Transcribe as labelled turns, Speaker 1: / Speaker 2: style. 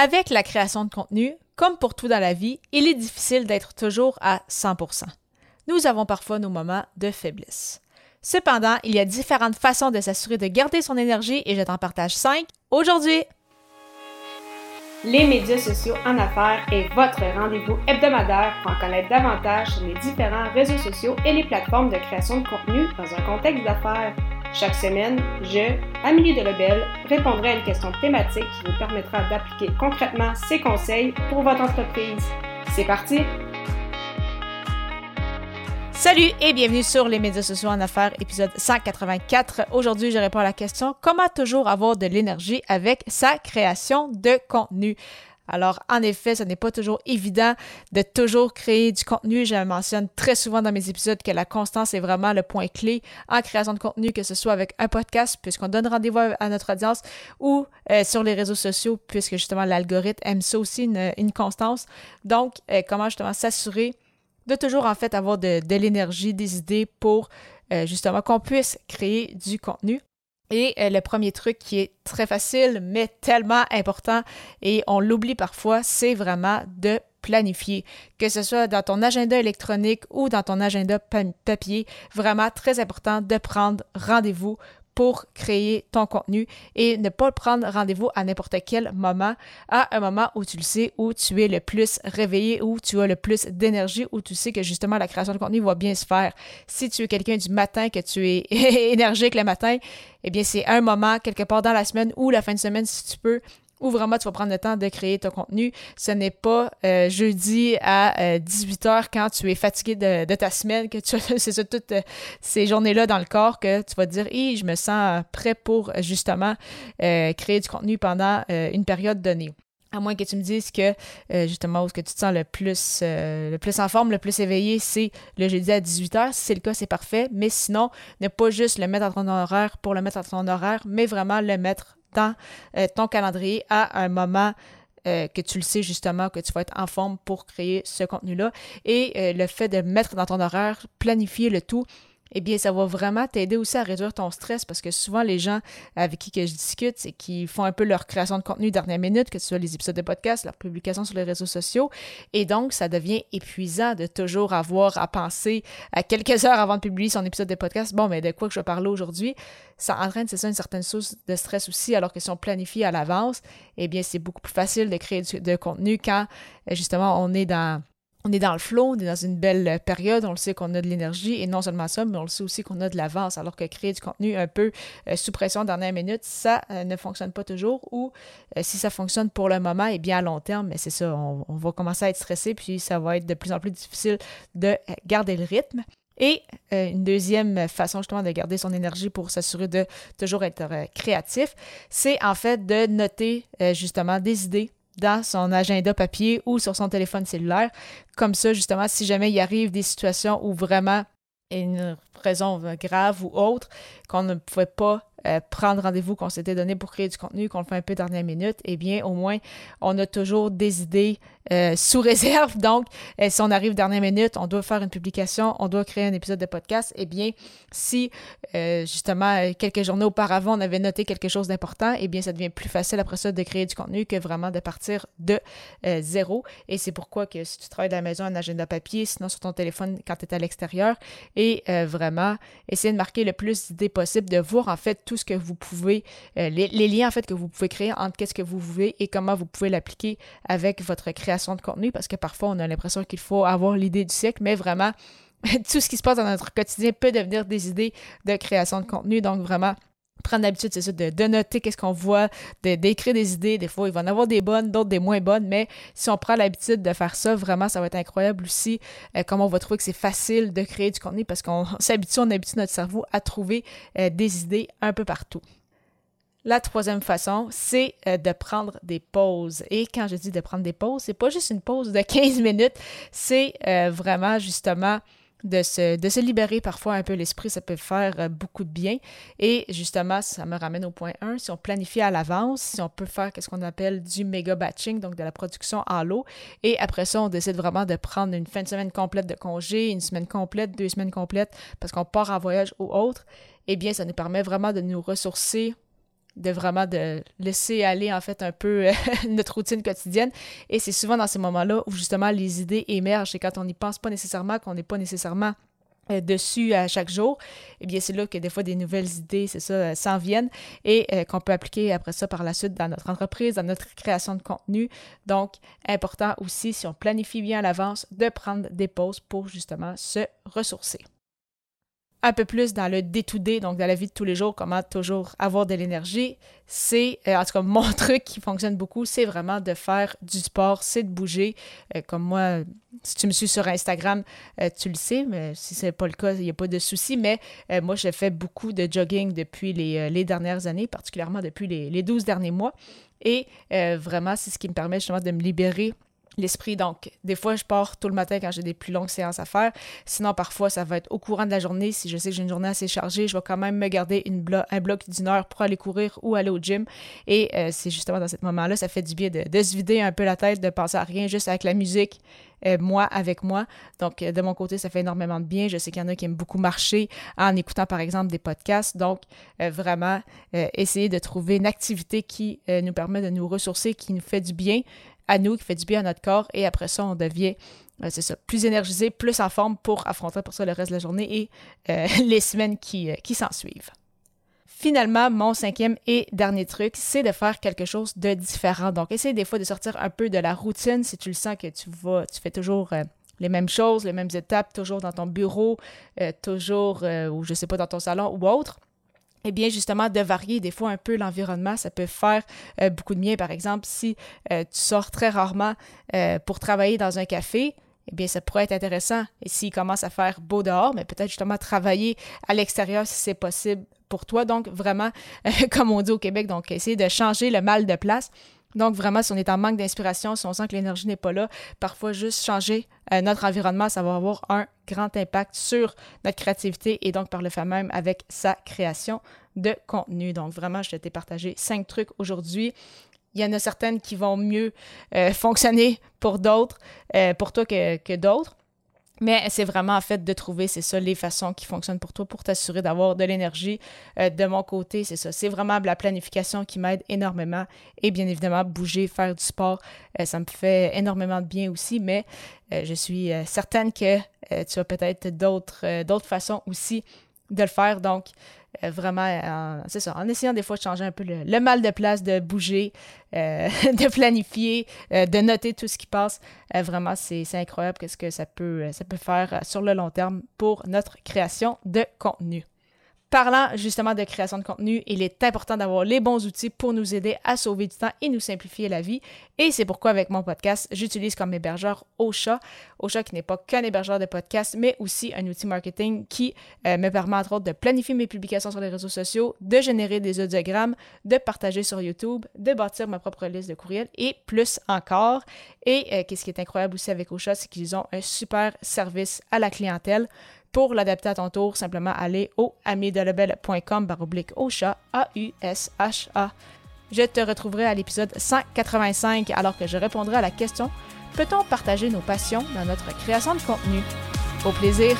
Speaker 1: Avec la création de contenu, comme pour tout dans la vie, il est difficile d'être toujours à 100%. Nous avons parfois nos moments de faiblesse. Cependant, il y a différentes façons de s'assurer de garder son énergie et je t'en partage 5 aujourd'hui.
Speaker 2: Les médias sociaux en affaires est votre rendez-vous hebdomadaire pour en connaître davantage sur les différents réseaux sociaux et les plateformes de création de contenu dans un contexte d'affaires. Chaque semaine, je, Amélie Delebel, répondrai à une question thématique qui vous permettra d'appliquer concrètement ces conseils pour votre entreprise. C'est parti!
Speaker 1: Salut et bienvenue sur les médias sociaux en affaires, épisode 184. Aujourd'hui, je réponds à la question comment toujours avoir de l'énergie avec sa création de contenu? Alors, en effet, ce n'est pas toujours évident de toujours créer du contenu. Je mentionne très souvent dans mes épisodes que la constance est vraiment le point clé en création de contenu, que ce soit avec un podcast, puisqu'on donne rendez-vous à notre audience, ou euh, sur les réseaux sociaux, puisque justement l'algorithme aime ça aussi, une, constance. Donc, euh, comment justement s'assurer de toujours en fait avoir de, l'énergie, des idées pour euh, justement qu'on puisse créer du contenu. Et euh, le premier truc qui est très facile, mais tellement important, et on l'oublie parfois, c'est vraiment de planifier, que ce soit dans ton agenda électronique ou dans ton agenda papier, vraiment très important de prendre rendez-vous pour créer ton contenu et ne pas prendre rendez-vous à n'importe quel moment, à un moment où tu le sais, où tu es le plus réveillé, où tu as le plus d'énergie, où tu sais que justement la création de contenu va bien se faire. Si tu es quelqu'un du matin, que tu es énergique le matin, eh bien c'est un moment quelque part dans la semaine ou la fin de semaine si tu peux où vraiment tu vas prendre le temps de créer ton contenu. Ce n'est pas euh, jeudi à 18h euh, quand tu es fatigué de, ta semaine, que tu ça toutes euh, ces journées-là dans le corps que tu vas te dire Hé, je me sens prêt pour justement créer du contenu pendant une période donnée. À moins que tu me dises que justement où ce que tu te sens le plus le plus en forme, le plus éveillé, c'est le jeudi à 18h. Si c'est le cas, c'est parfait. Mais sinon, ne pas juste le mettre dans ton horaire pour le mettre dans ton horaire, mais vraiment le mettre dans euh, ton calendrier à un moment euh, que tu le sais justement, que tu vas être en forme pour créer ce contenu-là. Et euh, le fait de mettre dans ton horaire, planifier le tout, eh bien, ça va vraiment t'aider aussi à réduire ton stress parce que souvent, les gens avec qui je discute, c'est qu'ils font un peu leur création de contenu dernière minute, que ce soit les épisodes de podcast, leur publication sur les réseaux sociaux. Et donc, ça devient épuisant de toujours avoir à penser à quelques heures avant de publier son épisode de podcast. Bon, mais de quoi que je vais parler aujourd'hui? Ça entraîne, c'est ça, une certaine source de stress aussi, alors que si on planifie à l'avance, eh bien, c'est beaucoup plus facile de créer de contenu quand, justement, on est dans on est dans le flot, on est dans une belle période, on le sait qu'on a de l'énergie et non seulement ça, mais on le sait aussi qu'on a de l'avance, alors que créer du contenu un peu euh, sous pression dernière minute, ça euh, ne fonctionne pas toujours ou euh, si ça fonctionne pour le moment et bien à long terme, mais c'est ça, on, va commencer à être stressé puis ça va être de plus en plus difficile de garder le rythme. Et une deuxième façon justement de garder son énergie pour s'assurer de toujours être créatif, c'est en fait de noter justement des idées dans son agenda papier ou sur son téléphone cellulaire. Comme ça, justement, si jamais il arrive des situations où vraiment une raison grave ou autre qu'on ne pouvait pas euh, prendre rendez-vous qu'on s'était donné pour créer du contenu, qu'on le fait un peu dernière minute, eh bien, au moins, on a toujours des idées euh, sous réserve. Donc, euh, si on arrive dernière minute, on doit faire une publication, on doit créer un épisode de podcast, eh bien, si justement quelques journées auparavant, on avait noté quelque chose d'important, eh bien, ça devient plus facile après ça de créer du contenu que vraiment de partir de zéro. Et c'est pourquoi que si tu travailles de la maison, un agenda papier, sinon sur ton téléphone quand tu es à l'extérieur, et vraiment essayer de marquer le plus d'idées possible, de voir en fait tout ce que vous pouvez, euh, les, liens en fait que vous pouvez créer entre qu'est-ce que vous voulez et comment vous pouvez l'appliquer avec votre création de contenu parce que parfois on a l'impression qu'il faut avoir l'idée du siècle, mais vraiment tout ce qui se passe dans notre quotidien peut devenir des idées de création de contenu. Donc vraiment, prendre l'habitude, c'est ça, de, noter qu'est-ce qu'on voit, d'écrire des idées. Des fois, il va en avoir des bonnes, d'autres des moins bonnes, mais si on prend l'habitude de faire ça, vraiment, ça va être incroyable aussi. Euh, comment on va trouver que c'est facile de créer du contenu parce qu'on s'habitue, on habitue notre cerveau à trouver euh, des idées un peu partout. La troisième façon, c'est euh, de prendre des pauses. Et quand je dis de prendre des pauses, c'est pas juste une pause de 15 minutes, c'est vraiment justement de se, libérer parfois un peu l'esprit, ça peut faire euh, beaucoup de bien. Et justement, ça me ramène au point 1, si on planifie à l'avance, si on peut faire ce qu'on appelle du méga batching, donc de la production en lot, et après ça, on décide vraiment de prendre une fin de semaine complète de congé, une semaine complète, deux semaines complètes, parce qu'on part en voyage ou autre, eh bien, ça nous permet vraiment de nous ressourcer de vraiment laisser aller en fait un peu notre routine quotidienne. Et c'est souvent dans ces moments-là où justement les idées émergent et quand on n'y pense pas nécessairement, qu'on n'est pas nécessairement euh, dessus à chaque jour, eh bien c'est là que des fois des nouvelles idées, c'est ça, euh, s'en viennent et euh, qu'on peut appliquer après ça par la suite dans notre entreprise, dans notre création de contenu. Donc, important aussi, si on planifie bien à l'avance, de prendre des pauses pour justement se ressourcer un peu plus dans le day-to-day, donc dans la vie de tous les jours, comment toujours avoir de l'énergie, c'est, euh, en tout cas, mon truc qui fonctionne beaucoup, c'est vraiment de faire du sport, c'est de bouger. Euh, comme moi, si tu me suis sur Instagram, euh, tu le sais, mais si ce n'est pas le cas, il n'y a pas de souci. Mais moi, je fais beaucoup de jogging depuis les, dernières années, particulièrement depuis les, les 12 derniers mois. Et vraiment, c'est ce qui me permet justement de me libérer l'esprit. Donc, des fois, je pars tout le matin quand j'ai des plus longues séances à faire. Sinon, parfois, ça va être au courant de la journée. Si je sais que j'ai une journée assez chargée, je vais quand même me garder un bloc d'une heure pour aller courir ou aller au gym. Et euh, c'est justement dans ce moment-là, ça fait du bien de, se vider un peu la tête, de penser à rien, juste avec la musique. Euh, moi avec moi. Donc, euh, de mon côté, ça fait énormément de bien. Je sais qu'il y en a qui aiment beaucoup marcher en écoutant, par exemple, des podcasts. Donc, vraiment, essayer de trouver une activité qui nous permet de nous ressourcer, qui nous fait du bien à nous, qui fait du bien à notre corps. Et après ça, on devient, euh, c'est ça, plus énergisé, plus en forme pour affronter pour ça le reste de la journée et euh, les semaines qui, euh, qui s'en suivent. Finalement, mon cinquième et dernier truc, c'est de faire quelque chose de différent. Donc, essaye des fois de sortir un peu de la routine si tu le sens que tu vas, tu fais toujours les mêmes choses, les mêmes étapes, toujours dans ton bureau, toujours, ou je sais pas, dans ton salon ou autre eh bien, justement, de varier des fois un peu l'environnement, ça peut faire euh, beaucoup de bien. Par exemple, si euh, tu sors très rarement euh, pour travailler dans un café, eh bien, ça pourrait être intéressant. Et s'il commence à faire beau dehors, mais peut-être justement travailler à l'extérieur si c'est possible pour toi. Donc, vraiment, comme on dit au Québec, donc essayer de changer le mal de place. Donc, vraiment, si on est en manque d'inspiration, si on sent que l'énergie n'est pas là, parfois juste changer notre environnement, ça va avoir un grand impact sur notre créativité et donc par le fait même avec sa création de contenu. Donc, vraiment, je t'ai partagé cinq trucs aujourd'hui. Il y en a certaines qui vont mieux euh, fonctionner pour d'autres, euh, pour toi que, que d'autres. Mais c'est vraiment en fait de trouver, c'est ça, les façons qui fonctionnent pour toi pour t'assurer d'avoir de l'énergie. Euh, de mon côté, c'est ça. C'est vraiment la planification qui m'aide énormément. Et bien évidemment, bouger, faire du sport, euh, ça me fait énormément de bien aussi. Mais euh, je suis certaine que tu as peut-être d'autres, d'autres façons aussi de le faire. Donc, euh, vraiment, c'est ça, en essayant des fois de changer un peu le, mal de place, de bouger, euh, de planifier, euh, de noter tout ce qui passe. vraiment, c'est incroyable ce que ça peut, ça peut faire sur le long terme pour notre création de contenu. Parlant justement de création de contenu, il est important d'avoir les bons outils pour nous aider à sauver du temps et nous simplifier la vie. Et c'est pourquoi avec mon podcast, j'utilise comme hébergeur Ocha. Ocha qui n'est pas qu'un hébergeur de podcast, mais aussi un outil marketing qui euh, me permet entre autres de planifier mes publications sur les réseaux sociaux, de générer des audiogrammes, de partager sur YouTube, de bâtir ma propre liste de courriels et plus encore. Et euh, qu'est-ce qui est incroyable aussi avec Ocha, c'est qu'ils ont un super service à la clientèle. Pour l'adapter à ton tour, simplement aller au amidelebel.com baroblique chat A-U-S-H-A. Je te retrouverai à l'épisode 185 alors que je répondrai à la question Peut-on partager nos passions dans notre création de contenu? Au plaisir!